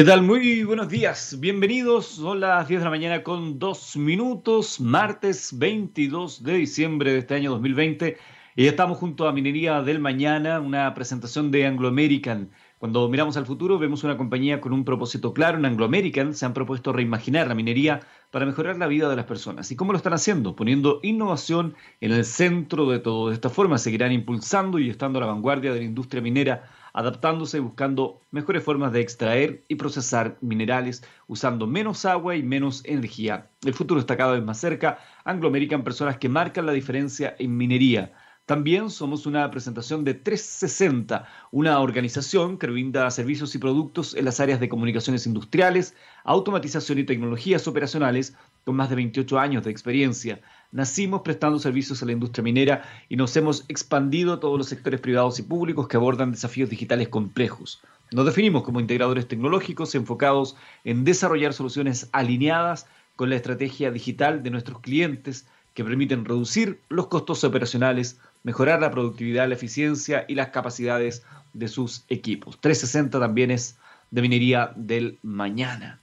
¿Qué tal? Muy buenos días. Bienvenidos. Son las 10 de la mañana con dos minutos, martes 22 de diciembre de este año 2020. Y estamos junto a Minería del Mañana, una presentación de Anglo American. Cuando miramos al futuro, vemos una compañía con un propósito claro. En Anglo American se han propuesto reimaginar la minería para mejorar la vida de las personas. ¿Y cómo lo están haciendo? Poniendo innovación en el centro de todo. De esta forma seguirán impulsando y estando a la vanguardia de la industria minera adaptándose y buscando mejores formas de extraer y procesar minerales usando menos agua y menos energía. El futuro está cada vez más cerca. Anglo American, personas que marcan la diferencia en minería. También somos una presentación de 360, una organización que brinda servicios y productos en las áreas de comunicaciones industriales, automatización y tecnologías operacionales con más de 28 años de experiencia. Nacimos prestando servicios a la industria minera y nos hemos expandido a todos los sectores privados y públicos que abordan desafíos digitales complejos. Nos definimos como integradores tecnológicos enfocados en desarrollar soluciones alineadas con la estrategia digital de nuestros clientes que permiten reducir los costos operacionales, mejorar la productividad, la eficiencia y las capacidades de sus equipos. 360 también es de minería del mañana.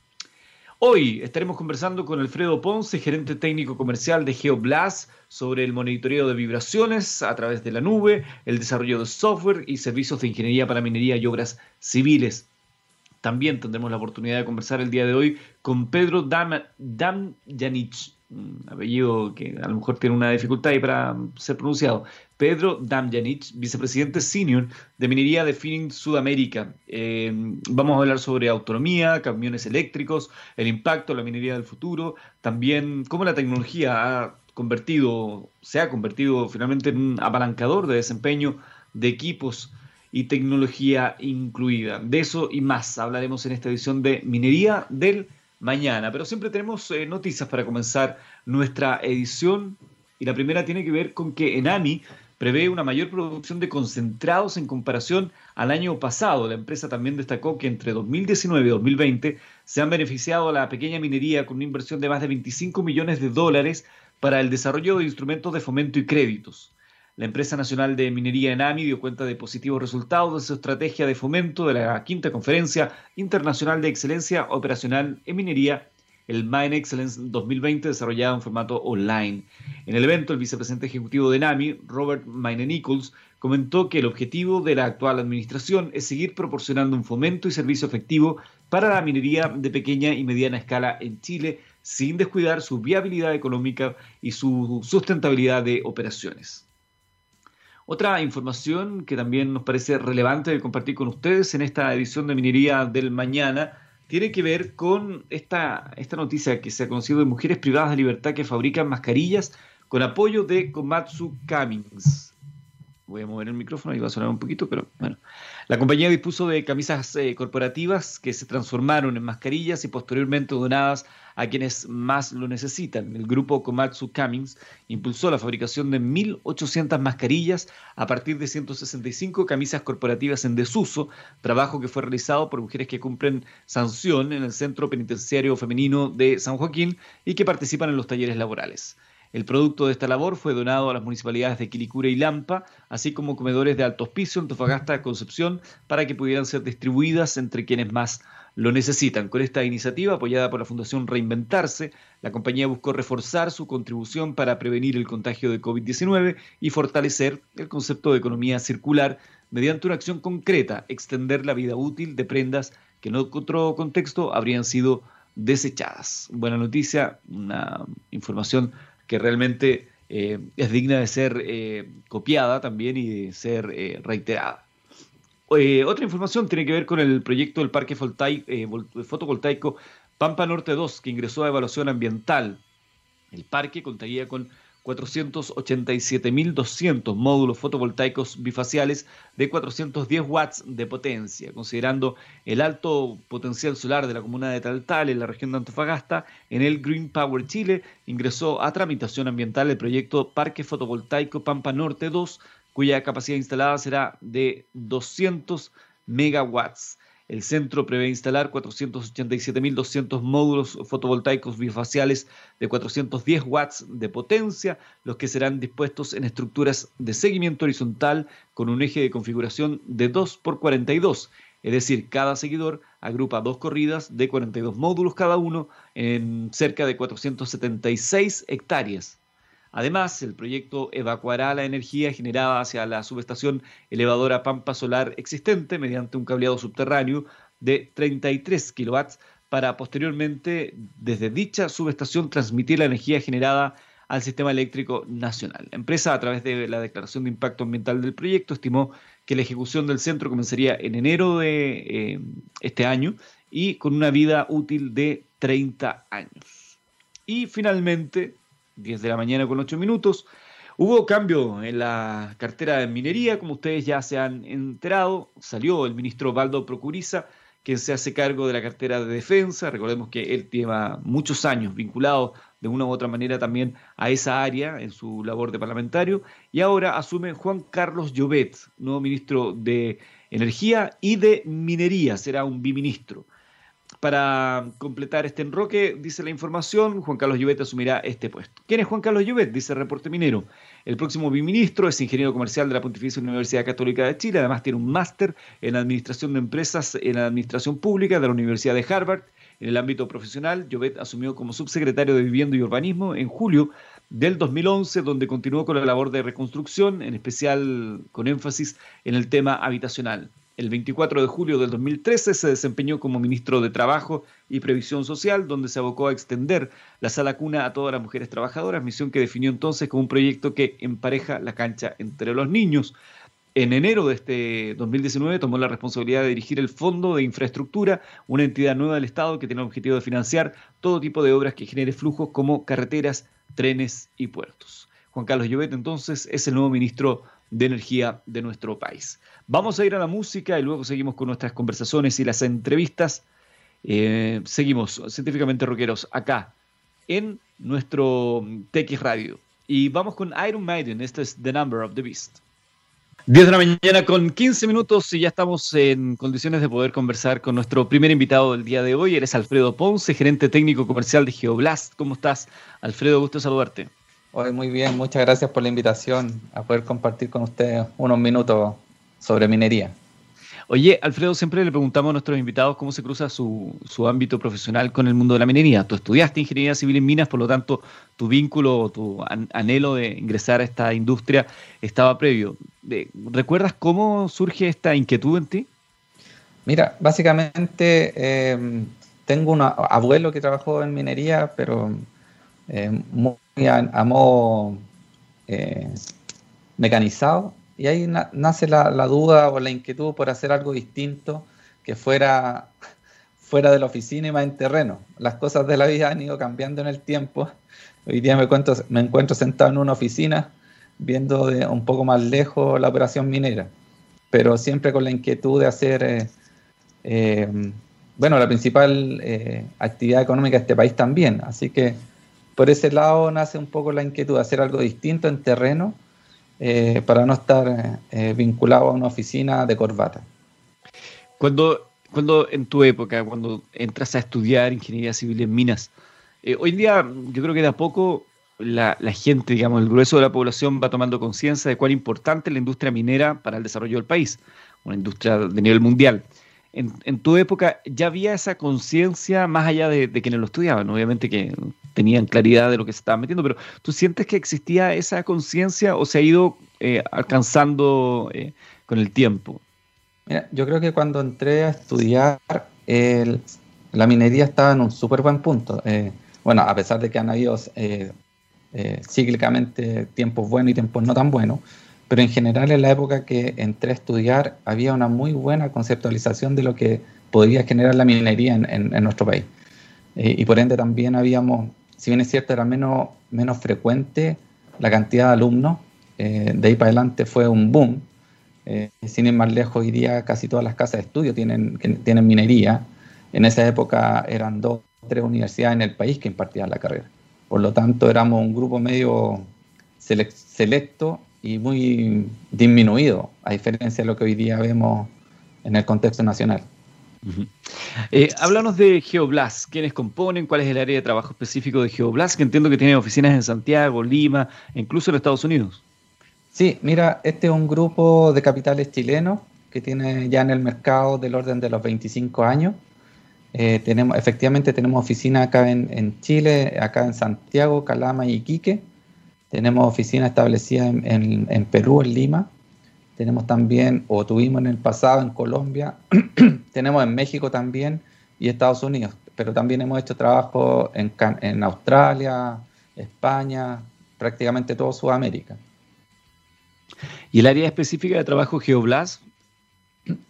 Hoy estaremos conversando con Alfredo Ponce, gerente técnico comercial de GeoBlast, sobre el monitoreo de vibraciones a través de la nube, el desarrollo de software y servicios de ingeniería para minería y obras civiles. También tendremos la oportunidad de conversar el día de hoy con Pedro Dam, Damjanich, un apellido que a lo mejor tiene una dificultad ahí para ser pronunciado, Pedro Damjanich, vicepresidente senior de Minería de Finning Sudamérica. Eh, vamos a hablar sobre autonomía, camiones eléctricos, el impacto de la minería del futuro, también cómo la tecnología ha convertido, se ha convertido finalmente en un apalancador de desempeño de equipos y tecnología incluida. De eso y más hablaremos en esta edición de Minería del Mañana. Pero siempre tenemos eh, noticias para comenzar nuestra edición y la primera tiene que ver con que Enami prevé una mayor producción de concentrados en comparación al año pasado. La empresa también destacó que entre 2019 y 2020 se han beneficiado a la pequeña minería con una inversión de más de 25 millones de dólares para el desarrollo de instrumentos de fomento y créditos. La empresa nacional de minería ENAMI dio cuenta de positivos resultados de su estrategia de fomento de la quinta conferencia internacional de excelencia operacional en minería el Mine Excellence 2020 desarrollado en formato online. En el evento, el vicepresidente ejecutivo de NAMI, Robert Mine Nichols, comentó que el objetivo de la actual administración es seguir proporcionando un fomento y servicio efectivo para la minería de pequeña y mediana escala en Chile, sin descuidar su viabilidad económica y su sustentabilidad de operaciones. Otra información que también nos parece relevante de compartir con ustedes en esta edición de Minería del Mañana tiene que ver con esta, esta noticia que se ha conocido de mujeres privadas de libertad que fabrican mascarillas con apoyo de Komatsu Cummings. Voy a mover el micrófono y va a sonar un poquito, pero bueno. La compañía dispuso de camisas eh, corporativas que se transformaron en mascarillas y posteriormente donadas a quienes más lo necesitan. El grupo Komatsu Cummings impulsó la fabricación de 1.800 mascarillas a partir de 165 camisas corporativas en desuso, trabajo que fue realizado por mujeres que cumplen sanción en el Centro Penitenciario Femenino de San Joaquín y que participan en los talleres laborales. El producto de esta labor fue donado a las municipalidades de Quilicura y Lampa, así como comedores de Alto Hospicio, Antofagasta, Concepción, para que pudieran ser distribuidas entre quienes más lo necesitan. Con esta iniciativa, apoyada por la Fundación Reinventarse, la compañía buscó reforzar su contribución para prevenir el contagio de COVID-19 y fortalecer el concepto de economía circular mediante una acción concreta, extender la vida útil de prendas que en otro contexto habrían sido desechadas. Buena noticia, una información que realmente eh, es digna de ser eh, copiada también y de ser eh, reiterada. Otra información tiene que ver con el proyecto del parque fotovoltaico Pampa Norte 2, que ingresó a evaluación ambiental. El parque contaría con 487.200 módulos fotovoltaicos bifaciales de 410 watts de potencia. Considerando el alto potencial solar de la comuna de Taltal en la región de Antofagasta, en el Green Power Chile ingresó a tramitación ambiental el proyecto Parque Fotovoltaico Pampa Norte 2, cuya capacidad instalada será de 200 megawatts. El centro prevé instalar 487.200 módulos fotovoltaicos bifaciales de 410 watts de potencia, los que serán dispuestos en estructuras de seguimiento horizontal con un eje de configuración de 2 x 42 Es decir, cada seguidor agrupa dos corridas de 42 módulos cada uno en cerca de 476 hectáreas. Además, el proyecto evacuará la energía generada hacia la subestación elevadora Pampa Solar existente mediante un cableado subterráneo de 33 kilowatts para posteriormente, desde dicha subestación, transmitir la energía generada al sistema eléctrico nacional. La empresa, a través de la declaración de impacto ambiental del proyecto, estimó que la ejecución del centro comenzaría en enero de eh, este año y con una vida útil de 30 años. Y finalmente, 10 de la mañana con 8 minutos, hubo cambio en la cartera de minería, como ustedes ya se han enterado, salió el ministro Valdo Procuriza, quien se hace cargo de la cartera de defensa. Recordemos que él lleva muchos años vinculado de una u otra manera también a esa área en su labor de parlamentario. Y ahora asume Juan Carlos Llobet, nuevo ministro de Energía y de Minería, será un biministro. Para completar este enroque, dice la información, Juan Carlos Llobet asumirá este puesto. ¿Quién es Juan Carlos Llobet? Dice el reporte minero. El próximo biministro es ingeniero comercial de la Pontificia Universidad Católica de Chile, además tiene un máster en Administración de Empresas en Administración Pública de la Universidad de Harvard en el ámbito profesional, Llobet asumió como subsecretario de Vivienda y Urbanismo en julio del 2011, donde continuó con la labor de reconstrucción, en especial con énfasis en el tema habitacional. El 24 de julio del 2013 se desempeñó como ministro de Trabajo y Previsión Social, donde se abocó a extender la sala cuna a todas las mujeres trabajadoras, misión que definió entonces como un proyecto que empareja la cancha entre los niños. En enero de este 2019 tomó la responsabilidad de dirigir el Fondo de Infraestructura, una entidad nueva del Estado que tiene el objetivo de financiar todo tipo de obras que genere flujos como carreteras, trenes y puertos. Juan Carlos Llobet entonces es el nuevo ministro de Energía de nuestro país. Vamos a ir a la música y luego seguimos con nuestras conversaciones y las entrevistas. Eh, seguimos científicamente rockeros acá en nuestro TX Radio. Y vamos con Iron Maiden, este es The Number of the Beast. 10 de la mañana con 15 minutos y ya estamos en condiciones de poder conversar con nuestro primer invitado del día de hoy. Eres Alfredo Ponce, gerente técnico comercial de Geoblast. ¿Cómo estás? Alfredo, gusto saludarte. Hoy muy bien, muchas gracias por la invitación a poder compartir con ustedes unos minutos sobre minería. Oye, Alfredo, siempre le preguntamos a nuestros invitados cómo se cruza su, ámbito profesional con el mundo de la minería. Tú estudiaste ingeniería civil en minas, por lo tanto, tu vínculo, tu anhelo de ingresar a esta industria estaba previo. ¿Recuerdas cómo surge esta inquietud en ti? Mira, básicamente em, tengo un abuelo que trabajó en minería, pero muy a, modo eh, mecanizado y ahí nace la, duda o la inquietud por hacer algo distinto que fuera fuera de la oficina y más en terreno. Las cosas de la vida han ido cambiando en el tiempo. Hoy día me encuentro, me encuentro sentado en una oficina viendo de un poco más lejos la operación minera, pero siempre con la inquietud de hacer, eh, eh, bueno, la principal actividad económica de este país también. Así que por ese lado nace un poco la inquietud hacer algo distinto en terreno eh, para no estar eh, vinculado a una oficina de corbata. Cuando, cuando en tu época, cuando entras a estudiar ingeniería civil en minas, eh, hoy en día yo creo que de a poco la, la, gente, digamos, el grueso de la población va tomando conciencia de cuán importante es la industria minera para el desarrollo del país, una industria de nivel mundial en, tu época ya había esa conciencia más allá de, quienes lo estudiaban, obviamente que tenían claridad de lo que se estaba metiendo, pero ¿tú sientes que existía esa conciencia o se ha ido eh, alcanzando eh, con el tiempo? Mira, yo creo que cuando entré a estudiar, la minería estaba en un súper buen punto. Eh, bueno, a pesar de que han habido cíclicamente tiempos buenos y tiempos no tan buenos, pero en general en la época que entré a estudiar había una muy buena conceptualización de lo que podría generar la minería en, nuestro país. Eh, y por ende también habíamos, si bien es cierto, era menos, menos frecuente la cantidad de alumnos, eh, de ahí para adelante fue un boom. Eh, sin ir más lejos, hoy día casi todas las casas de estudio tienen, tienen minería. En esa época eran dos o tres universidades en el país que impartían la carrera. Por lo tanto, éramos un grupo medio selecto y muy disminuido, a diferencia de lo que hoy día vemos en el contexto nacional. Eh, háblanos de Geoblast, quiénes componen, cuál es el área de trabajo específico de Geoblast, que entiendo que tiene oficinas en Santiago, Lima, incluso en Estados Unidos. Sí, mira, este es un grupo de capitales chilenos que tiene ya en el mercado del orden de los 25 años. Eh, tenemos, efectivamente tenemos oficina acá en, Chile, acá en Santiago, Calama y Iquique. Tenemos oficina establecida en, en, Perú, en Lima. Tenemos también, o tuvimos en el pasado en Colombia. tenemos en México también y Estados Unidos. Pero también hemos hecho trabajo en, en Australia, España, prácticamente todo Sudamérica. ¿Y el área específica de trabajo GeoBlast?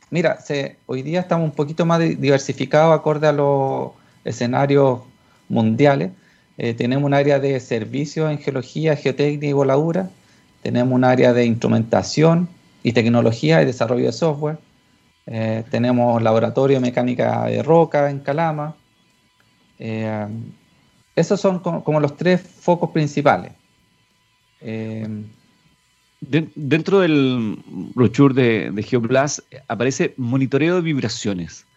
Mira, hoy día estamos un poquito más diversificados acorde a los escenarios mundiales. Eh, tenemos un área de servicios en geología, geotécnica y voladura. Tenemos un área de instrumentación y tecnología y desarrollo de software. Eh, tenemos laboratorio de mecánica de roca en Calama. Eh, esos son como, los tres focos principales. dentro del brochure de, de GeoBlast aparece monitoreo de vibraciones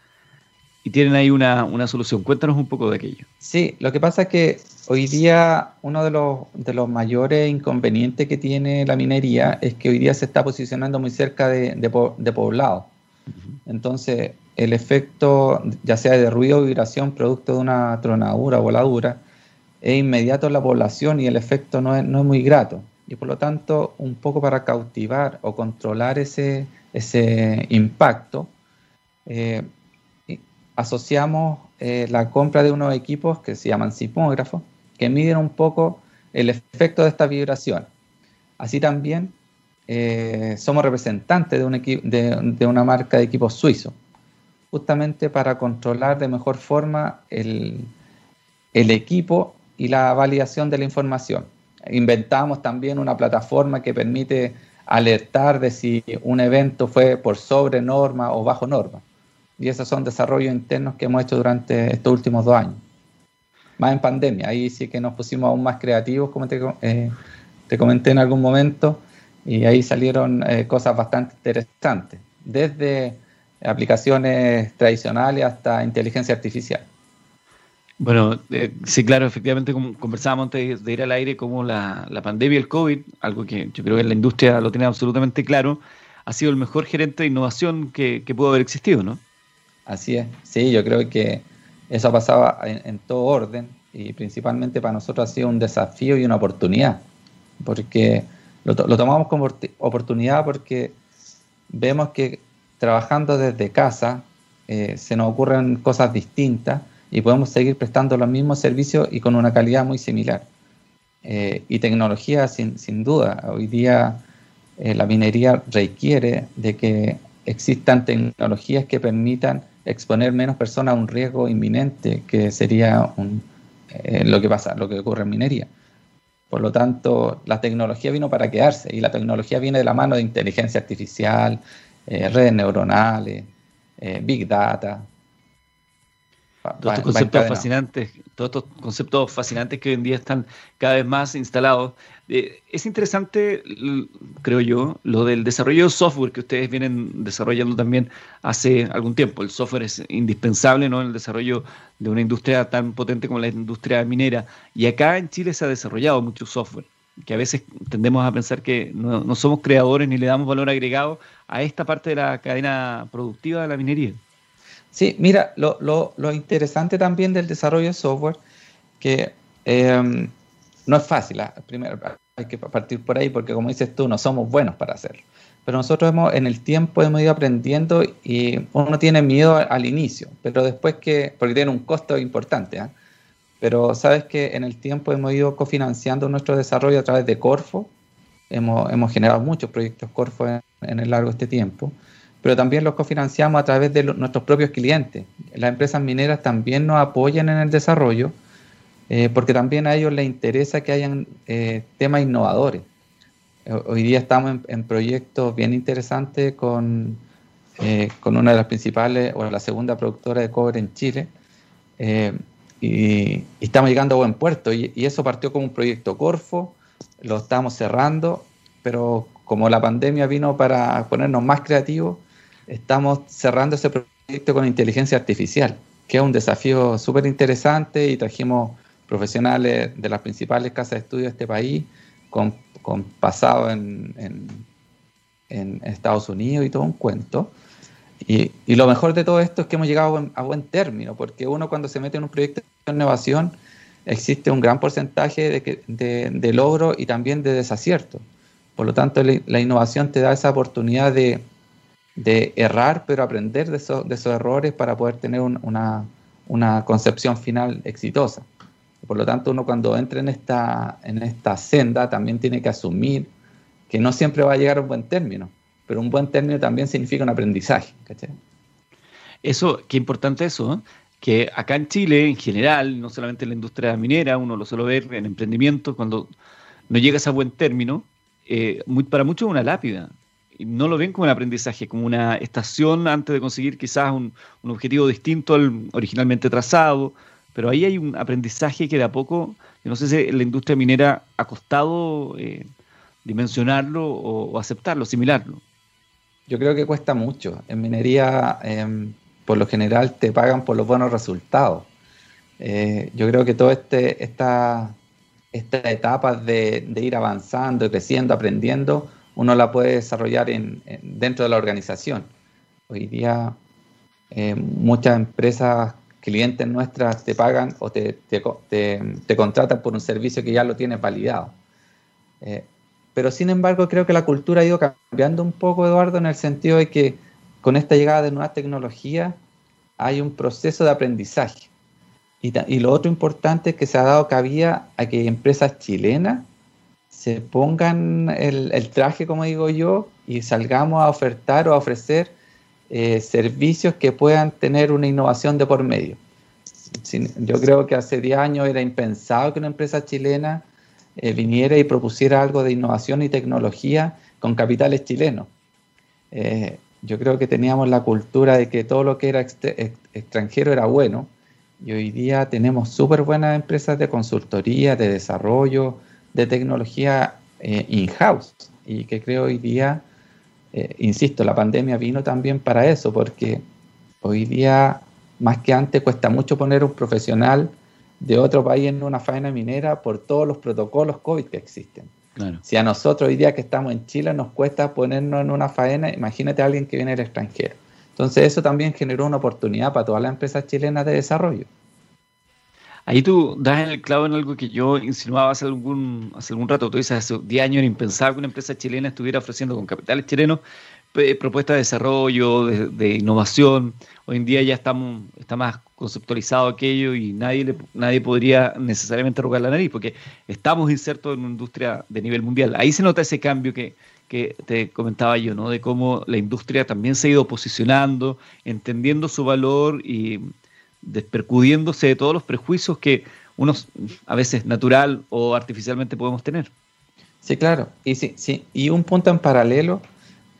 y tienen ahí una, solución. Cuéntanos un poco de aquello. Sí, lo que pasa es que hoy día uno de los, de los mayores inconvenientes que tiene la minería es que hoy día se está posicionando muy cerca de, de, poblado. Entonces, el efecto, ya sea de ruido o vibración, producto de una tronadura o voladura, es inmediato en la población y el efecto no es, no es muy grato. Y por lo tanto, un poco para cautivar o controlar ese, ese impacto, eh, asociamos eh, la compra de unos equipos que se llaman sismógrafos, que miden un poco el efecto de esta vibración. Así también eh, somos representantes de, un de, de, una marca de equipos suizos, justamente para controlar de mejor forma el, el equipo y la validación de la información. Inventamos también una plataforma que permite alertar de si un evento fue por sobre norma o bajo norma. Y esos son desarrollos internos que hemos hecho durante estos últimos dos años. Más en pandemia, ahí sí que nos pusimos aún más creativos, como te, eh, comenté en algún momento, y ahí salieron eh, cosas bastante interesantes, desde aplicaciones tradicionales hasta inteligencia artificial. Bueno, eh, sí, claro, efectivamente, como conversábamos antes de ir al aire, como la, pandemia y el COVID, algo que yo creo que la industria lo tiene absolutamente claro, ha sido el mejor gerente de innovación que, pudo haber existido, ¿no? Así es, sí, yo creo que eso pasaba en, en todo orden y principalmente para nosotros ha sido un desafío y una oportunidad, porque lo, tomamos como oportunidad porque vemos que trabajando desde casa eh, se nos ocurren cosas distintas y podemos seguir prestando los mismos servicios y con una calidad muy similar. Eh, y tecnología, sin, sin, duda, hoy día eh, la minería requiere de que existan tecnologías que permitan exponer menos personas a un riesgo inminente, que sería un, eh, lo que pasa, lo que ocurre en minería. Por lo tanto, la tecnología vino para quedarse y la tecnología viene de la mano de inteligencia artificial, redes neuronales, big data, todos estos conceptos fascinantes, todos estos conceptos fascinantes que hoy en día están cada vez más instalados. Eh, es interesante, creo yo, lo del desarrollo de software que ustedes vienen desarrollando también hace algún tiempo. El software es indispensable ¿no? en el desarrollo de una industria tan potente como la industria minera. Y acá en Chile se ha desarrollado mucho software, que a veces tendemos a pensar que no, somos creadores ni le damos valor agregado a esta parte de la cadena productiva de la minería. Sí, mira, lo, interesante también del desarrollo de software, que em, no es fácil, ¿ah? primero hay que partir por ahí porque como dices tú, no somos buenos para hacerlo. Pero nosotros hemos, en el tiempo hemos ido aprendiendo y uno tiene miedo al inicio, pero después que, porque tiene un costo importante, ¿ah? pero sabes que en el tiempo hemos ido cofinanciando nuestro desarrollo a través de Corfo, hemos, hemos generado muchos proyectos Corfo en, en el largo de este tiempo pero también los cofinanciamos a través de nuestros propios clientes. Las empresas mineras también nos apoyan en el desarrollo eh, porque también a ellos les interesa que hayan eh, temas innovadores. Eh, hoy día estamos en, proyectos bien interesantes con, con una de las principales o la segunda productora de cobre en Chile y, estamos llegando a buen puerto y, y eso partió como un proyecto Corfo, lo estamos cerrando, pero como la pandemia vino para ponernos más creativos, estamos cerrando ese proyecto con inteligencia artificial, que es un desafío súper interesante y trajimos profesionales de las principales casas de estudio de este país con, pasado en, en Estados Unidos y todo un cuento. Y, lo mejor de todo esto es que hemos llegado a buen, término, porque uno cuando se mete en un proyecto de innovación existe un gran porcentaje de, de, logro y también de desacierto. Por lo tanto, la innovación te da esa oportunidad de, errar, pero aprender de, esos errores para poder tener una, una, concepción final exitosa. Por lo tanto, uno cuando entra en esta, en esta senda también tiene que asumir que no siempre va a llegar a un buen término pero un buen término también significa un aprendizaje. Eso, qué importante eso, ¿eh? que acá en Chile, en general, no solamente en la industria minera, uno lo suele ver en emprendimiento, cuando no llegas a buen término, eh, para muchos es una lápida. No lo ven como un aprendizaje, como una estación antes de conseguir quizás un, objetivo distinto al originalmente trazado, pero ahí hay un aprendizaje que de a poco, no sé si la industria minera ha costado eh, dimensionarlo o aceptarlo, asimilarlo. Yo creo que cuesta mucho. En minería, em, por lo general, te pagan por los buenos resultados. Eh, yo creo que toda este, esta, esta etapa de, ir avanzando, creciendo, aprendiendo, uno la puede desarrollar en, dentro de la organización. Hoy día eh, muchas empresas, clientes nuestras, te pagan o te, te, contratan por un servicio que ya lo tienes validado. Eh, pero sin embargo creo que la cultura ha ido cambiando un poco, Eduardo, en el sentido de que con esta llegada de nuevas tecnologías hay un proceso de aprendizaje. Y, lo otro importante es que se ha dado cabida a que empresas chilenas se pongan el, traje, como digo yo, y salgamos a ofertar o a ofrecer eh, servicios que puedan tener una innovación de por medio. yo creo que hace 10 años era impensado que una empresa chilena eh, viniera y propusiera algo de innovación y tecnología con capitales chilenos. Eh, yo creo que teníamos la cultura de que todo lo que era extranjero era bueno y hoy día tenemos súper buenas empresas de consultoría, de desarrollo, de tecnología eh, in-house y que creo hoy día, insisto, la pandemia vino también para eso porque hoy día más que antes cuesta mucho poner un profesional de otro país en una faena minera por todos los protocolos COVID que existen. Si a nosotros hoy día que estamos en Chile nos cuesta ponernos en una faena, imagínate a alguien que viene del extranjero. Entonces eso también generó una oportunidad para todas las empresas chilenas de desarrollo. Ahí tú das el clavo en algo que yo insinuaba hace algún, hace algún rato. Tú dices, hace 10 años era impensable que una empresa chilena estuviera ofreciendo con capitales chilenos propuestas de desarrollo, de, innovación. Hoy en día ya estamos, está más conceptualizado aquello y nadie, nadie podría necesariamente rogar la nariz porque estamos insertos en una industria de nivel mundial. Ahí se nota ese cambio que, que te comentaba yo, ¿no? De cómo la industria también se ha ido posicionando, entendiendo su valor y despercudiéndose de todos los prejuicios que unos a veces natural o artificialmente podemos tener. Sí, claro. Y, sí, sí. y un punto en paralelo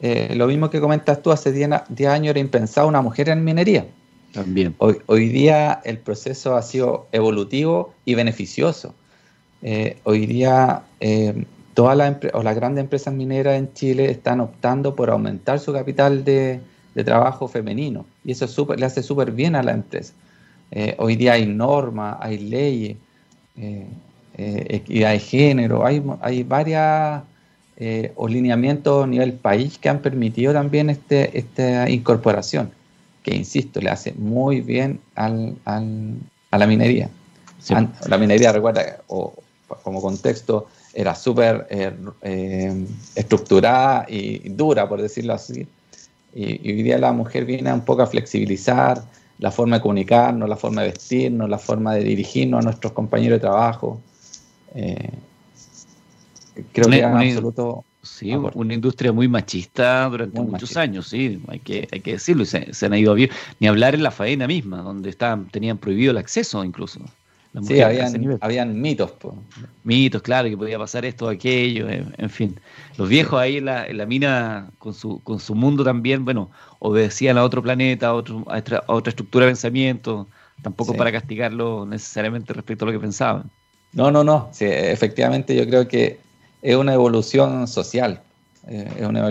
eh, lo mismo que comentas tú, hace 10 años era impensado una mujer en minería. También. Hoy, día el proceso ha sido evolutivo y beneficioso. Eh, hoy día eh, todas las o las grandes empresas mineras en Chile están optando por aumentar su capital de, trabajo femenino y eso super, le hace súper bien a la empresa. Hoy día hay normas, hay leyes, equidad de género, hay, hay varias eh, o lineamientos a nivel país que han permitido también este, esta incorporación, que insisto, le hace muy bien al, a la minería. La minería, recuerda, o, como contexto, era súper eh, eh, estructurada y dura, por decirlo así. Y, hoy día la mujer viene un poco a flexibilizar la forma de comunicarnos, la forma de vestirnos, la forma de dirigirnos a nuestros compañeros de trabajo. Eh, creo que absoluto. Sí, una industria muy machista durante muchos años, sí, hay que, hay que decirlo, y se, han ido bien. Ni hablar en la faena misma, donde estaban, tenían prohibido el acceso incluso. Sí, habían, habían mitos. Mitos, claro, que podía pasar esto o aquello, en, fin. Los viejos ahí en la, en la, mina, con su, con su mundo también, bueno, obedecían a otro planeta, a, otro, a, otra, estructura de pensamiento, tampoco para castigarlo necesariamente respecto a lo que pensaban. No, no, no, sí, efectivamente yo creo que es una evolución social, eh, es una,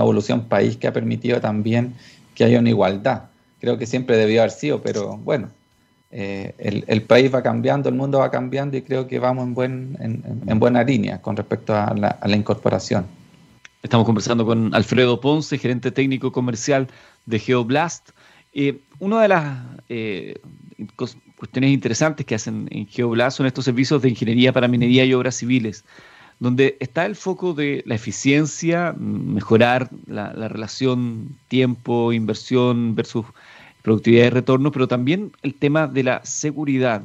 evolución país que ha permitido también que haya una igualdad. Creo que siempre debió haber sido, pero bueno, eh, el, país va cambiando, el mundo va cambiando y creo que vamos en, buen, en, buena línea con respecto a la, incorporación. Estamos conversando con Alfredo Ponce, gerente técnico comercial de Geoblast. Eh, una de las eh, cuestiones interesantes que hacen en Geoblast son estos servicios de ingeniería para minería y obras civiles, donde está el foco de la eficiencia, mejorar la, relación tiempo-inversión versus productividad y retorno, pero también el tema de la seguridad,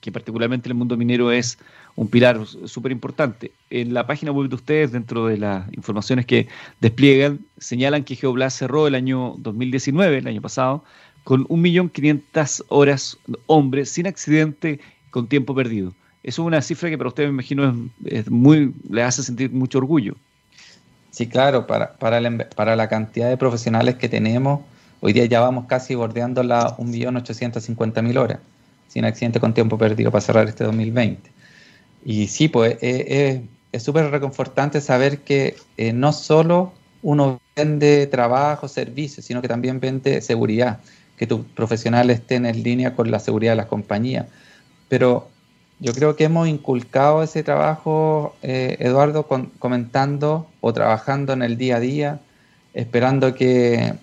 que particularmente en el mundo minero es un pilar súper importante. En la página web de ustedes, dentro de las informaciones que despliegan, señalan que Geoblast cerró el año 2019, el año pasado, con 1.500.000 horas hombres sin accidente con tiempo perdido. Eso es una cifra que para ustedes me imagino es, muy, le hace sentir mucho orgullo. Sí, claro, para, para la cantidad de profesionales que tenemos, hoy día ya vamos casi bordeando las 1.850.000 horas sin accidente con tiempo perdido para cerrar este 2020. Y sí, pues eh, eh, es súper reconfortante saber que eh, no solo uno vende trabajo, servicios, sino que también vende seguridad, que tus profesionales estén en línea con la seguridad de las compañías. Pero yo creo que hemos inculcado ese trabajo, Eduardo, comentando o trabajando en el día a día, esperando que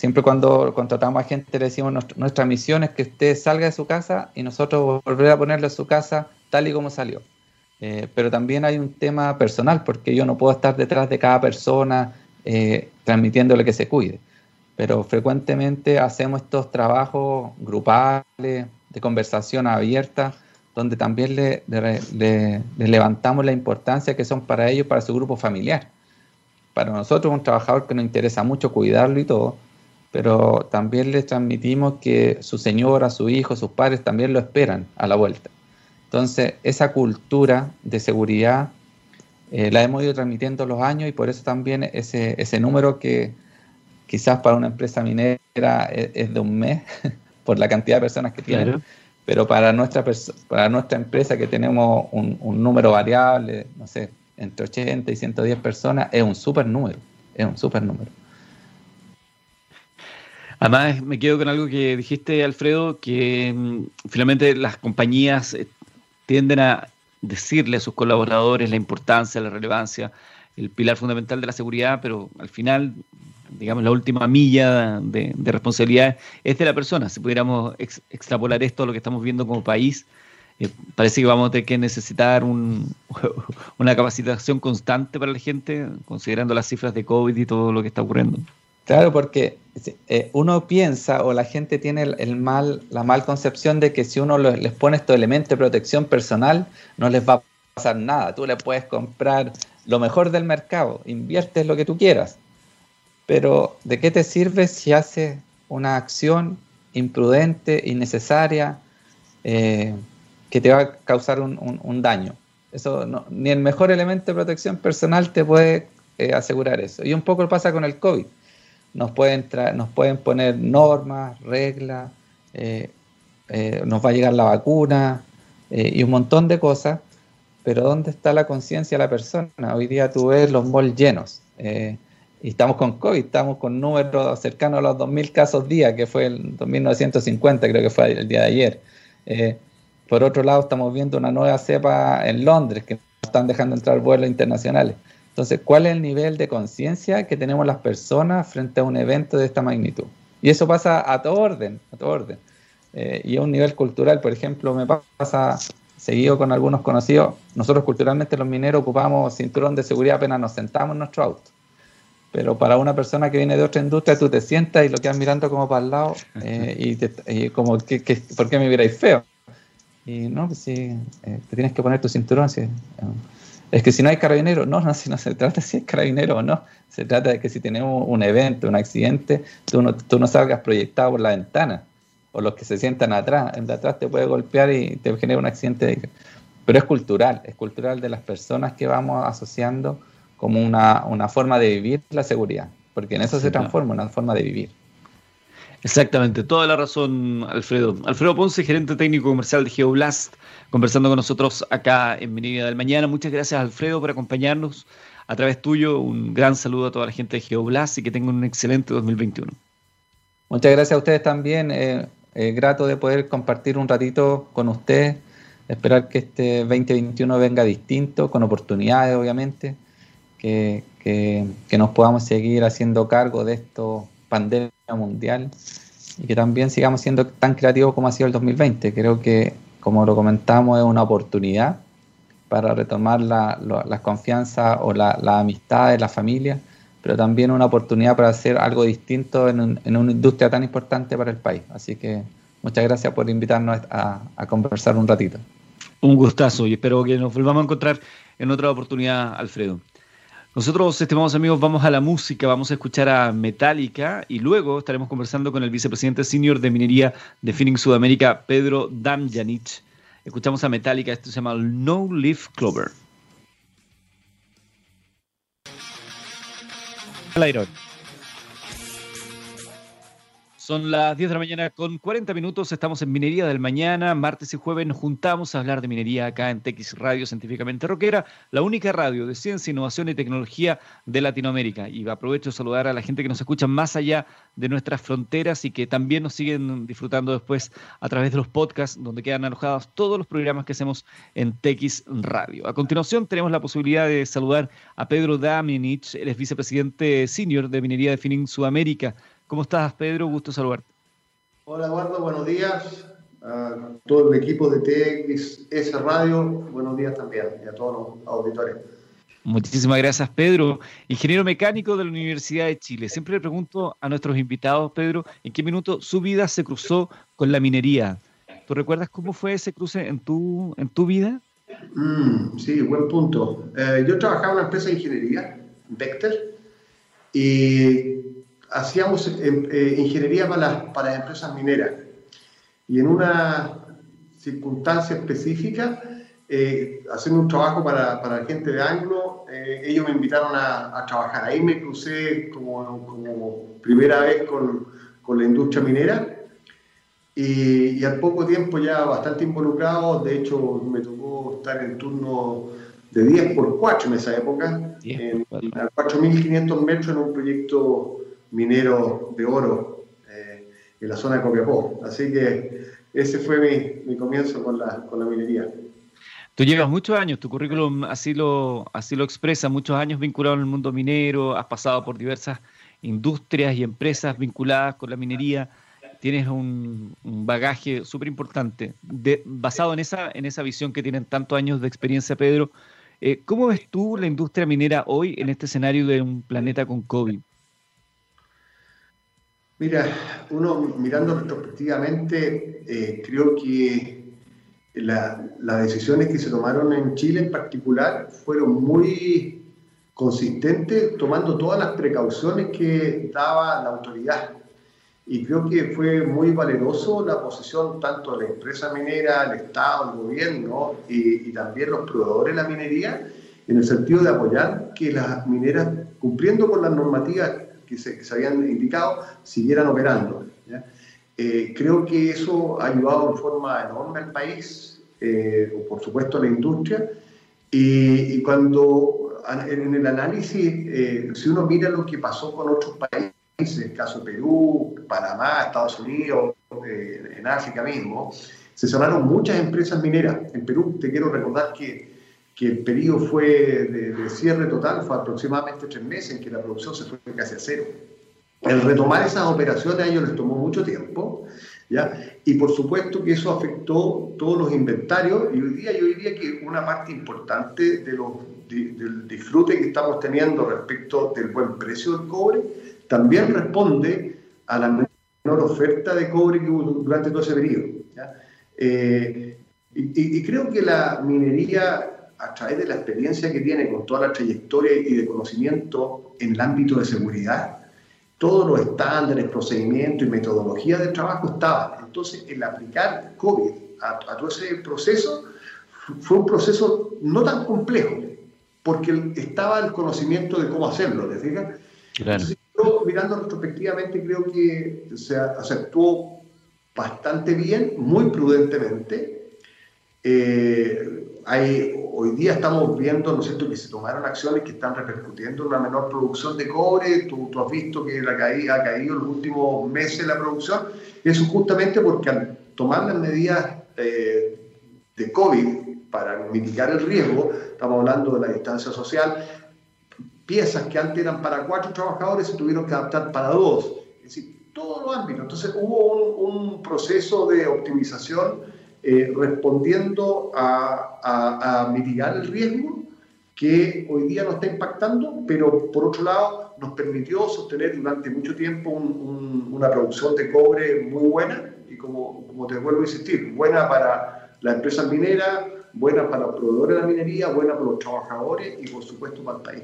siempre cuando contratamos a gente le decimos nuestra misión es que usted salga de su casa y nosotros volver a ponerle a su casa tal y como salió. Eh, pero también hay un tema personal, porque yo no puedo estar detrás de cada persona eh, transmitiéndole que se cuide. Pero frecuentemente hacemos estos trabajos grupales, de conversación abierta, donde también le, le, levantamos la importancia que son para ellos, para su grupo familiar. Para nosotros, un trabajador que nos interesa mucho cuidarlo y todo, pero también les transmitimos que su señora, su hijo, sus padres también lo esperan a la vuelta. Entonces, esa cultura de seguridad eh, la hemos ido transmitiendo los años y por eso también ese, ese número que quizás para una empresa minera es, de un mes, por la cantidad de personas que tiene, pero para nuestra, para nuestra empresa que tenemos un, un, número variable, no sé, entre 80 y 110 personas, es un súper número, es un súper número. Además, me quedo con algo que dijiste, Alfredo, que mm, finalmente las compañías eh, tienden a decirle a sus colaboradores la importancia, la relevancia, el pilar fundamental de la seguridad, pero al final, digamos, la última milla de, responsabilidad es de la persona. Si pudiéramos extrapolar esto a lo que estamos viendo como país, eh, parece que vamos a tener que necesitar una capacitación constante para la gente, considerando las cifras de COVID y todo lo que está ocurriendo. Claro, porque eh, uno piensa o la gente tiene la mal concepción de que si uno les pone estos elementos de protección personal, no les va a pasar nada. Tú le puedes comprar lo mejor del mercado, inviertes lo que tú quieras. Pero ¿de qué te sirve si haces una acción imprudente, innecesaria, eh, que te va a causar un, daño? Eso ni el mejor elemento de protección personal te puede eh, asegurar eso. Y un poco pasa con el COVID nos pueden, nos pueden poner normas, reglas, eh, eh, nos va a llegar la vacuna eh, y un montón de cosas, pero ¿dónde está la conciencia de la persona? Hoy día tú ves los malls llenos y estamos con COVID, estamos con números cercanos a los 2.000 casos día, que fue el 2.950, creo que fue el día de ayer. por otro lado, estamos viendo una nueva cepa en Londres, que están dejando entrar vuelos internacionales. Entonces, ¿cuál es el nivel de conciencia que tenemos las personas frente a un evento de esta magnitud? Y eso pasa a todo orden, a todo orden. Eh, y a un nivel cultural, por ejemplo, me pasa seguido con algunos conocidos, nosotros culturalmente los mineros ocupamos cinturón de seguridad apenas nos sentamos en nuestro auto. Pero para una persona que viene de otra industria, tú te sientas y lo quedas mirando como para el lado eh, y, como, que, ¿por qué me miráis feo? Y no, pues sí, eh, te tienes que poner tu cinturón. Sí, es que si no hay carabinero, no, no, si no se trata si es carabinero o no, se trata de que si tenemos un evento, un accidente, tú no, tú no salgas proyectado por la ventana, o los que se sientan atrás, el de atrás te puede golpear y te genera un accidente. Pero es cultural, es cultural de las personas que vamos asociando como una, una forma de vivir la seguridad, porque en eso se transforma, una forma de vivir. Exactamente, toda la razón, Alfredo. Alfredo Ponce, gerente técnico comercial de Geoblast, conversando con nosotros acá en Minería del Mañana. Muchas gracias, Alfredo, por acompañarnos. A través tuyo, un gran saludo a toda la gente de Geoblast y que tengan un excelente 2021. Muchas gracias a ustedes también. Eh, eh, grato de poder compartir un ratito con ustedes. Esperar que este 2021 venga distinto, con oportunidades, obviamente. Que, que, nos podamos seguir haciendo cargo de esto pandemia mundial y que también sigamos siendo tan creativos como ha sido el 2020. Creo que, como lo comentamos, es una oportunidad para retomar la, la, confianza o la, la, amistad de la familia, pero también una oportunidad para hacer algo distinto en, en, una industria tan importante para el país. Así que muchas gracias por invitarnos a conversar un ratito. Un gustazo y espero que nos volvamos a encontrar en otra oportunidad, Alfredo. Nosotros, estimados amigos, vamos a la música, vamos a escuchar a Metallica y luego estaremos conversando con el vicepresidente senior de minería de Phoenix Sudamérica, Pedro Damjanich. Escuchamos a Metallica, esto se llama No Leaf Clover. Son las 10 de la mañana con 40 minutos. Estamos en Minería del Mañana. Martes y jueves nos juntamos a hablar de minería acá en TX Radio Científicamente Roquera, la única radio de ciencia, innovación y tecnología de Latinoamérica. Y aprovecho de saludar a la gente que nos escucha más allá de nuestras fronteras y que también nos siguen disfrutando después a través de los podcasts donde quedan alojados todos los programas que hacemos en TX Radio. A continuación tenemos la posibilidad de saludar a Pedro Daminich, él es vicepresidente senior de Minería de Fining Sudamérica. ¿Cómo estás, Pedro? Gusto saludarte. Hola, Eduardo, buenos días. A todo el equipo de TXS Radio, buenos días también, y a todos los auditores. Muchísimas gracias, Pedro. Ingeniero mecánico de la Universidad de Chile. Siempre le pregunto a nuestros invitados, Pedro, ¿en qué minuto su vida se cruzó con la minería? ¿Tú recuerdas cómo fue ese cruce en tu, en tu vida? Mm, sí, buen punto. Eh, yo trabajaba en una empresa de ingeniería, Vector, y hacíamos eh, eh, ingeniería para las, para empresas mineras. Y en una circunstancia específica, eh, haciendo un trabajo para, para gente de Anglo, ellos me invitaron a, a, trabajar. Ahí me crucé como, como primera vez con, con, la industria minera. Y, y, al poco tiempo ya bastante involucrado, de hecho me tocó estar en turno de 10 por 4 en esa época, en, a 4.500 metros en un proyecto minero de oro eh, en la zona de Copiapó. Así que ese fue mi, comienzo con la, con la minería. Tú llevas muchos años, tu currículum así lo, así lo expresa, muchos años vinculado el mundo minero, has pasado por diversas industrias y empresas vinculadas con la minería, tienes un, bagaje súper importante. basado en esa, en esa visión que tienen tantos años de experiencia, Pedro, eh, ¿cómo ves tú la industria minera hoy en este escenario de un planeta con COVID? Mira, uno mirando retrospectivamente, eh, creo que las decisiones que se tomaron en Chile en particular fueron muy consistentes, tomando todas las precauciones que daba la autoridad. Y creo que fue muy valeroso la posición tanto de la empresa minera, el Estado, el gobierno y, y también los proveedores de la minería, en el sentido de apoyar que las mineras, cumpliendo con las normativas que se, habían indicado siguieran operando. Eh, creo que eso ha ayudado en forma enorme al país, eh, o por supuesto a la industria, y, cuando en el análisis, eh, si uno mira lo que pasó con otros países, el caso Perú, Panamá, Estados Unidos, en África mismo, se cerraron muchas empresas mineras. En Perú, te quiero recordar que que el periodo fue de, cierre total fue aproximadamente tres meses, en que la producción se fue casi a cero. El retomar esas operaciones a ellos les tomó mucho tiempo, ¿ya? Y por supuesto que eso afectó todos los inventarios y hoy día yo diría que una parte importante de los, del disfrute que estamos teniendo respecto del buen precio del cobre también responde a la menor oferta de cobre que hubo durante todo ese periodo. Eh, y creo que la minería a través de la experiencia que tiene con toda la trayectoria y de conocimiento en el ámbito de seguridad, todos los estándares, procedimientos y metodologías de trabajo estaban. Entonces, el aplicar COVID a, todo ese proceso fue un proceso no tan complejo, porque estaba el conocimiento de cómo hacerlo, ¿te fijas? Claro. yo, mirando retrospectivamente, creo que se, actuó bastante bien, muy prudentemente. Eh, hay, hoy día estamos viendo, ¿no es cierto?, que se tomaron acciones que están repercutiendo en una menor producción de cobre. Tú, has visto que la ha caído en los últimos meses la producción. Eso justamente porque al tomar las medidas eh, de COVID para mitigar el riesgo, estamos hablando de la distancia social, piezas que antes eran para cuatro trabajadores se tuvieron que adaptar para dos. Es decir, todos los ámbitos. Entonces hubo un, proceso de optimización eh, respondiendo a, mitigar el riesgo que hoy día nos está impactando, pero por otro lado nos permitió sostener durante mucho tiempo una producción de cobre muy buena y como, como te vuelvo a insistir, buena para la empresa minera, buena para los proveedores de la minería, buena para los trabajadores y por supuesto para el país.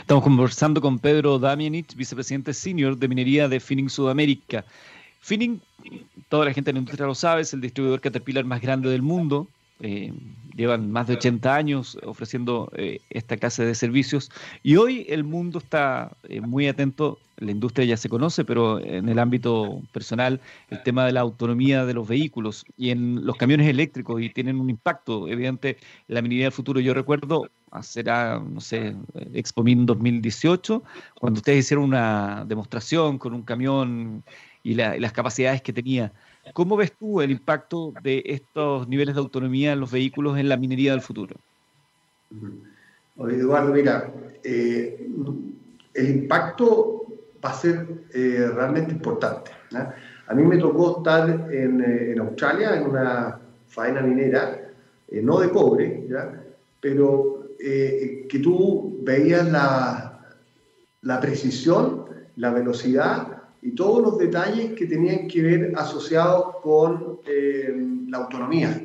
Estamos conversando con Pedro Damianich, vicepresidente senior de minería de Finning Sudamérica. Finning, toda la gente en la industria lo sabe, es el distribuidor Caterpillar más grande del mundo. Eh, llevan más de 80 años ofreciendo eh, esta clase de servicios y hoy el mundo está eh, muy atento, la industria ya se conoce, pero en el ámbito personal el tema de la autonomía de los vehículos y en los camiones eléctricos y tienen un impacto evidente la minería del futuro. Yo recuerdo, será, no sé, Expomin 2018, cuando ustedes hicieron una demostración con un camión y las capacidades que tenía. ¿Cómo ves tú el impacto de estos niveles de autonomía en los vehículos en la minería del futuro? Eduardo, mira, eh, el impacto va a ser eh, realmente importante. A mí me tocó estar en, eh, Australia en una faena minera, no de cobre, pero que tú veías la, la precisión, la velocidad y todos los detalles que tenían que ver asociados con eh, la autonomía.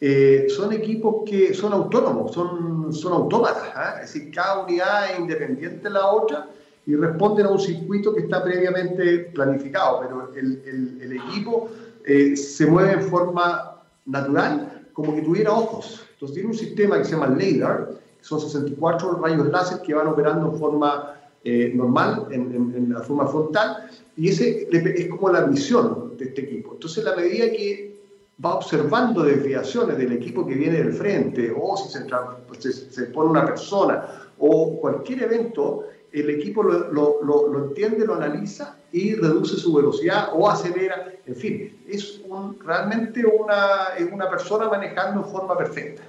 Eh, son equipos que son autónomos, son, son autómatas, ¿ah? es decir, cada unidad es independiente de la otra y responden a un circuito que está previamente planificado, pero el, el, equipo eh, se mueve en forma natural, como que tuviera ojos. Entonces tiene un sistema que se llama LADAR, que son 64 rayos láser que van operando en forma eh, normal, en, la forma frontal, y ese es como la visión de este equipo. Entonces, la medida que va observando desviaciones del equipo que viene del frente, o si se, se, pone una persona, o cualquier evento, el equipo lo, lo, lo, entiende, lo analiza y reduce su velocidad o acelera, en fin, es un, realmente una, es una persona manejando en forma perfecta.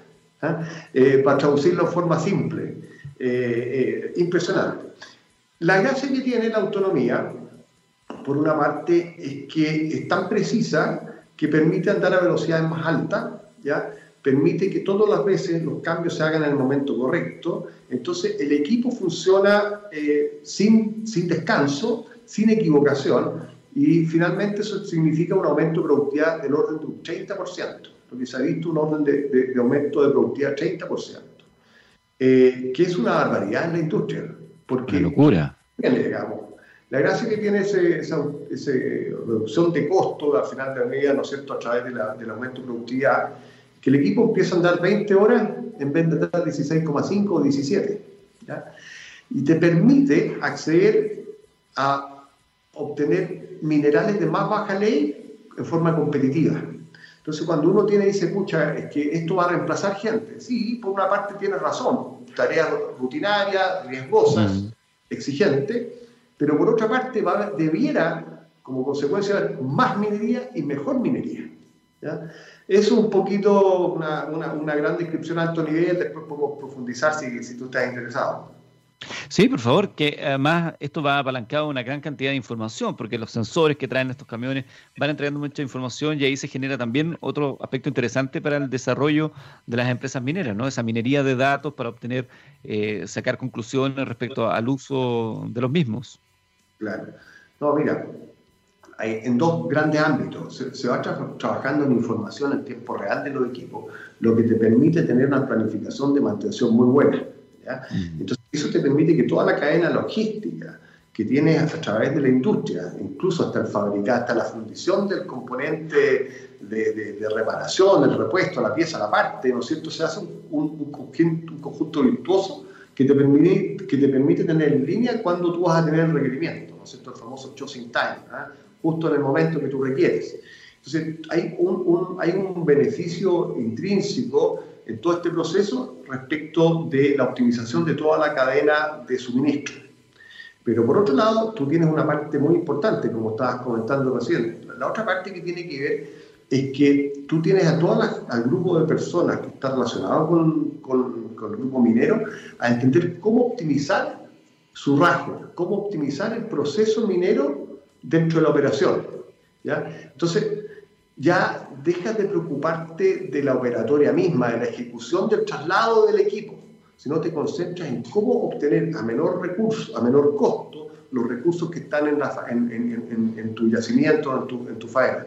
¿ah? Eh, para traducirlo en forma simple, eh, impresionante. La gracia que tiene la autonomía, por una parte, es que es tan precisa que permite andar a velocidades más altas, ¿ya? permite que todas las veces los cambios se hagan en el momento correcto. Entonces, el equipo funciona eh, sin, sin descanso, sin equivocación, y finalmente eso significa un aumento de productividad del orden de un 30%, lo que se ha visto un orden de, aumento de productividad 30%, eh, que es una barbaridad en la industria. Porque, locura. Digamos, la gracia que tiene ese, esa, reducción de costo al final de la medida, ¿no es cierto?, a través de la, del aumento de productividad, que el equipo empieza a andar 20 horas en vez de andar 16,5 o 17. Y te permite acceder a obtener minerales de más baja ley en forma competitiva. Entonces, cuando uno tiene y dice, escucha, es que esto va a reemplazar gente, sí, por una parte tiene razón, tareas rutinarias, riesgosas, mm. exigentes, pero por otra parte va, debiera, como consecuencia, haber más minería y mejor minería. ¿ya? Es un poquito una, una, una, gran descripción a alto nivel, después podemos profundizar si, si tú estás interesado. Sí, por favor, que además esto va apalancado una gran cantidad de información, porque los sensores que traen estos camiones van entregando mucha información y ahí se genera también otro aspecto interesante para el desarrollo de las empresas mineras, ¿no? Esa minería de datos para obtener, eh, sacar conclusiones respecto al uso de los mismos. Claro. No, mira, hay, en dos grandes ámbitos. Se, va trabajando en información en tiempo real de los equipos, lo que te permite tener una planificación de mantención muy buena. Entonces, eso te permite que toda la cadena logística que tienes a través de la industria, incluso hasta el fabricar, hasta la fundición del componente de, reparación, el repuesto, la pieza, la parte, ¿no es cierto? Se hace un, conjunto, virtuoso que te, permite, que te permite tener en línea cuando tú vas a tener el requerimiento, ¿no es cierto? El famoso in time, ¿ah? justo en el momento que tú requieres. Entonces, hay un, hay un beneficio intrínseco en todo este proceso respecto de la optimización de toda la cadena de suministro. Pero por otro lado, tú tienes una parte muy importante, como estabas comentando recién, la otra parte que tiene que ver es que tú tienes a todas al grupo de personas que está relacionado con, con, con, el grupo minero a entender cómo optimizar su rasgo, cómo optimizar el proceso minero dentro de la operación. ¿ya? Entonces, ya dejas de preocuparte de la operatoria misma, de la ejecución del traslado del equipo, sino te concentras en cómo obtener a menor recurso, a menor costo, los recursos que están en, tu yacimiento, en tu, en tu faena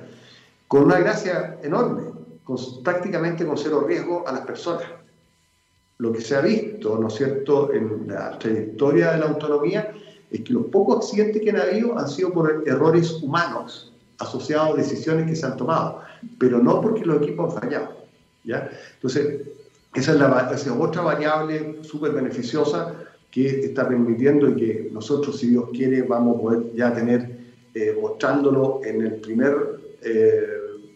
con una gracia enorme, prácticamente con cero riesgo a las personas. Lo que se ha visto, ¿no es cierto?, en la trayectoria de la autonomía es que los pocos accidentes que han habido han sido por errores humanos asociados a decisiones que se han tomado, pero no porque los equipos han fallado. ¿ya? Entonces, esa es, la, esa es otra variable súper beneficiosa que está permitiendo y que nosotros, si Dios quiere, vamos a poder ya tener eh, mostrándolo en el primer eh,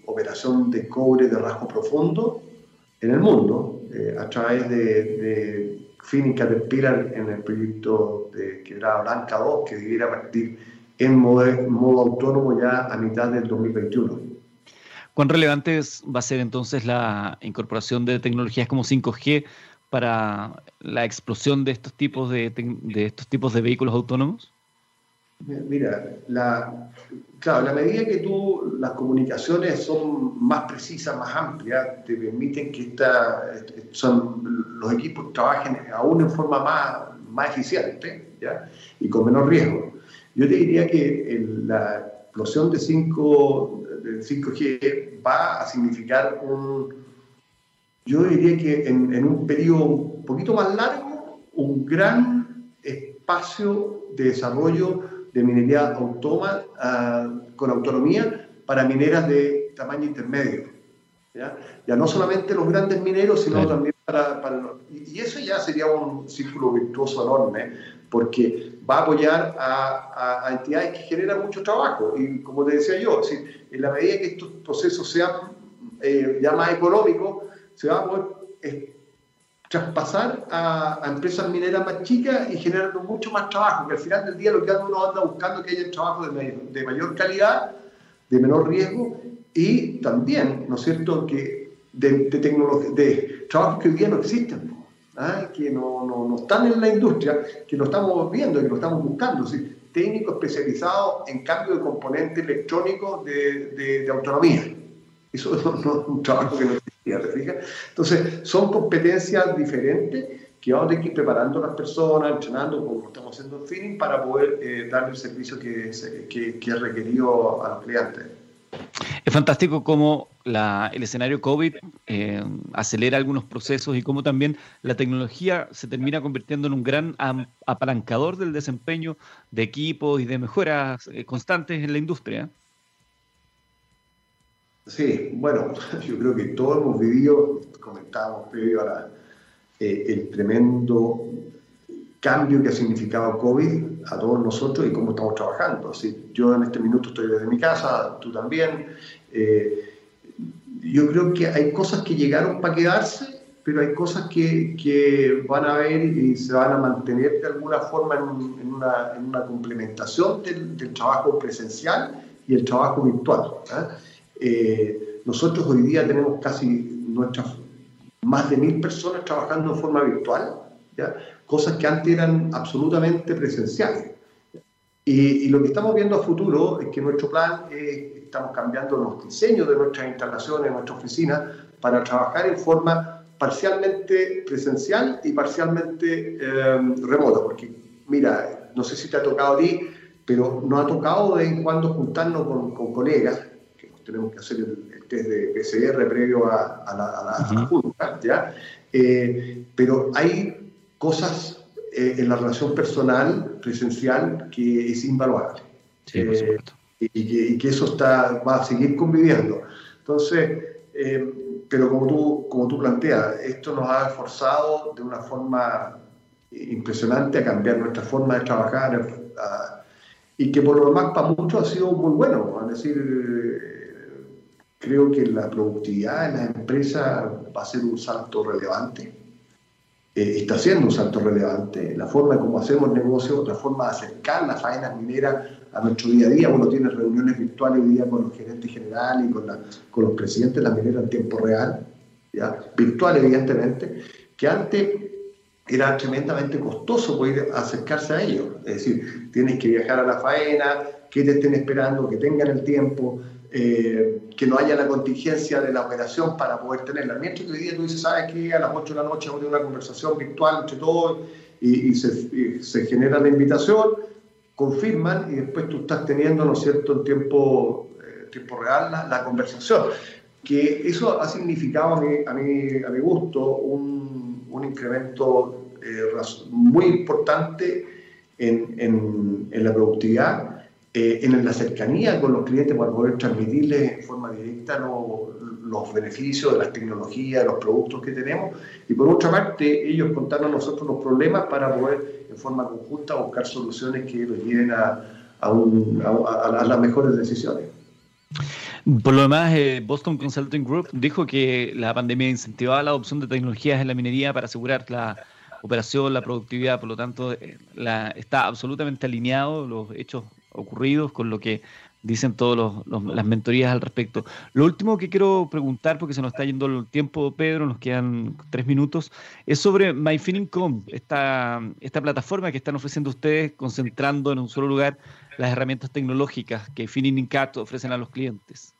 operación de cobre de rasgo profundo en el mundo eh, a través de, de Phoenix en el proyecto de Quebrada Blanca 2 que debiera partir en modo, autónomo ya a mitad del 2021. ¿Cuán relevante va a ser entonces la incorporación de tecnologías como 5G para la explosión de estos tipos de, de estos tipos de vehículos autónomos? Mira, la, claro, la medida que tú, las comunicaciones son más precisas, más amplias, te permiten que esta, son, los equipos trabajen aún en forma más, más eficiente ¿ya? y con menor riesgo. Yo te diría que la explosión de, 5, de 5G va a significar un, yo diría que en, en un periodo un poquito más largo, un gran espacio de desarrollo de minería autónoma ah, con autonomía para mineras de tamaño intermedio. ¿ya? ya no solamente los grandes mineros, sino también para, para y, eso ya sería un círculo virtuoso enorme, porque va a apoyar a, entidades que generan mucho trabajo. Y como te decía yo, en la medida que estos procesos sean eh, ya más económicos, se va a poder traspasar a, empresas mineras más chicas y generando mucho más trabajo, que al final del día lo que uno anda buscando es que haya trabajo de, mayor calidad, de menor riesgo y también, ¿no es cierto?, que de, tecnología, de trabajos que hoy día no existen, ¿ah? que no, no, no, están en la industria, que lo estamos viendo, que lo estamos buscando, ¿sí? técnicos especializados en cambio de componentes electrónicos de, de autonomía. Eso es un trabajo que no entonces, son competencias diferentes que vamos a que ir preparando a las personas, entrenando como estamos haciendo en Feeling para poder eh, darle el servicio que, que, que, es requerido a los clientes. Es fantástico cómo la, el escenario COVID eh, acelera algunos procesos y cómo también la tecnología se termina convirtiendo en un gran apalancador del desempeño de equipos y de mejoras eh, constantes en la industria. Sí, bueno, yo creo que todos hemos vivido, comentábamos previo a eh, el tremendo cambio que ha significado COVID a todos nosotros y cómo estamos trabajando. Así, yo en este minuto estoy desde mi casa, tú también. Eh, yo creo que hay cosas que llegaron para quedarse, pero hay cosas que, que, van a ver y se van a mantener de alguna forma en, una, en una, complementación del, del, trabajo presencial y el trabajo virtual. ¿eh? Eh, nosotros hoy día tenemos casi nuestras más de mil personas trabajando en forma virtual, ¿ya? Cosas que antes eran absolutamente presenciales. Y, lo que estamos viendo a futuro es que nuestro plan es, estamos cambiando los diseños de nuestras instalaciones, nuestra oficina, para trabajar en forma parcialmente presencial y parcialmente eh, remota. Porque, mira, no sé si te ha tocado a ti, pero nos ha tocado de vez en cuando juntarnos con, con colegas tenemos que hacer el, test de PCR previo a, la, junta, ¿ya? Eh, pero hay cosas eh, en la relación personal, presencial, que es invaluable. Eh, y, que, eso está, va a seguir conviviendo. Entonces, pero como tú, como tú planteas, esto nos ha esforzado de una forma impresionante a cambiar nuestra forma de trabajar y que por lo demás para muchos ha sido muy bueno. Es decir, creo que la productividad en las empresas va a ser un salto relevante. Eh, está haciendo un salto relevante. La forma en cómo hacemos negocio, la forma de acercar las faenas mineras a nuestro día a día. Uno tiene reuniones virtuales hoy día con los gerentes generales y con, con los presidentes de las mineras en tiempo real, ¿ya? virtual evidentemente, que antes era tremendamente costoso poder acercarse a ellos. Es decir, tienes que viajar a la faena, que te estén esperando, que tengan el tiempo, eh, que no haya la contingencia de la operación para poder tenerla. Mientras que hoy día tú dices, ¿sabes que A las 8 de la noche vamos a tener una conversación virtual entre todos y, se, se, genera la invitación, confirman y después tú estás teniendo, ¿no es cierto?, en tiempo, eh, tiempo real la, conversación. Que eso ha significado a mi, a mi, a mi gusto un, un incremento eh, muy importante en, en, en la productividad eh, en la cercanía con los clientes para poder transmitirles en forma directa los beneficios de las tecnologías, los productos que tenemos, y por otra parte, ellos contarnos a nosotros los problemas para poder en forma conjunta buscar soluciones que los lleven a, a, las mejores decisiones. Por lo demás, eh, Boston Consulting Group dijo que la pandemia incentivaba la adopción de tecnologías en la minería para asegurar la operación, la productividad, por lo tanto, eh, la, está absolutamente alineado los hechos ocurridos, con lo que dicen todas las mentorías al respecto. Lo último que quiero preguntar, porque se nos está yendo el tiempo, Pedro, nos quedan tres minutos, es sobre MyFeeling.com, esta, esta plataforma que están ofreciendo ustedes, concentrando en un solo lugar las herramientas tecnológicas que Feeling Cat ofrecen a los clientes.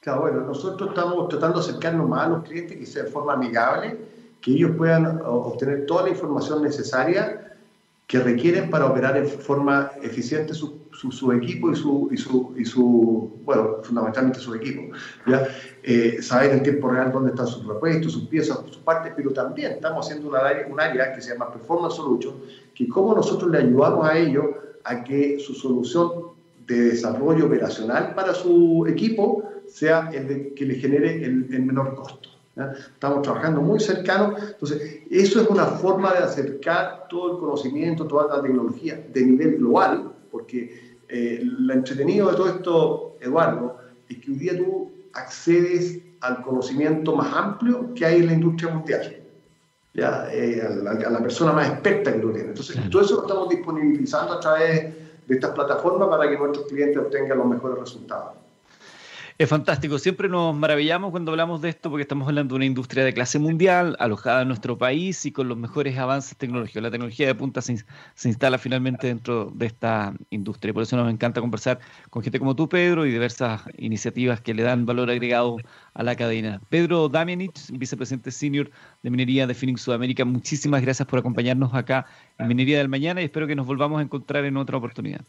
Claro, bueno, nosotros estamos tratando de acercarnos más a los clientes que sea de forma amigable, que ellos puedan obtener toda la información necesaria que requieren para operar en forma eficiente su, su, equipo y su, y su, y su, bueno, fundamentalmente su equipo. ¿ya? Eh, saber en tiempo real dónde están sus repuestos, sus piezas, sus partes, pero también estamos haciendo una área, un área que se llama Performance Solution, que cómo nosotros le ayudamos a ellos a que su solución de desarrollo operacional para su equipo sea el que le genere el menor costo. Estamos trabajando muy cercano. Entonces, eso es una forma de acercar todo el conocimiento, toda la tecnología de nivel global, porque eh, lo entretenido de todo esto, Eduardo, es que hoy día tú accedes al conocimiento más amplio que hay en la industria mundial. ¿ya? Eh, a, la, persona más experta que tú tienes. Entonces, todo eso lo estamos disponibilizando a través de estas plataformas para que nuestros clientes obtengan los mejores resultados. Es fantástico, siempre nos maravillamos cuando hablamos de esto porque estamos hablando de una industria de clase mundial, alojada en nuestro país y con los mejores avances tecnológicos. La tecnología de punta se, instala finalmente dentro de esta industria. Por eso nos encanta conversar con gente como tú, Pedro, y diversas iniciativas que le dan valor agregado a la cadena. Pedro Damianich, vicepresidente senior de Minería de Phoenix Sudamérica, muchísimas gracias por acompañarnos acá en Minería del Mañana y espero que nos volvamos a encontrar en otra oportunidad.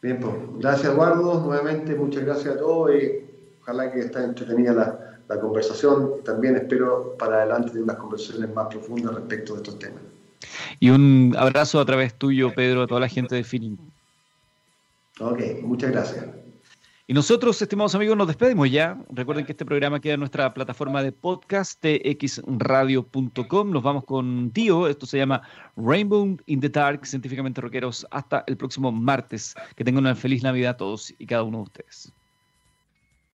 Bien, pues gracias Eduardo, nuevamente muchas gracias a todos y ojalá que esté entretenida la, la conversación. También espero para adelante de unas conversaciones más profundas respecto de estos temas. Y un abrazo a través tuyo, Pedro, a toda la gente de Feeling. Ok, muchas gracias. Y nosotros, estimados amigos, nos despedimos ya. Recuerden que este programa queda en nuestra plataforma de podcast, txradio.com. Nos vamos con Tío. Esto se llama Rainbow in the Dark, científicamente rockeros. Hasta el próximo martes. Que tengan una feliz Navidad a todos y cada uno de ustedes.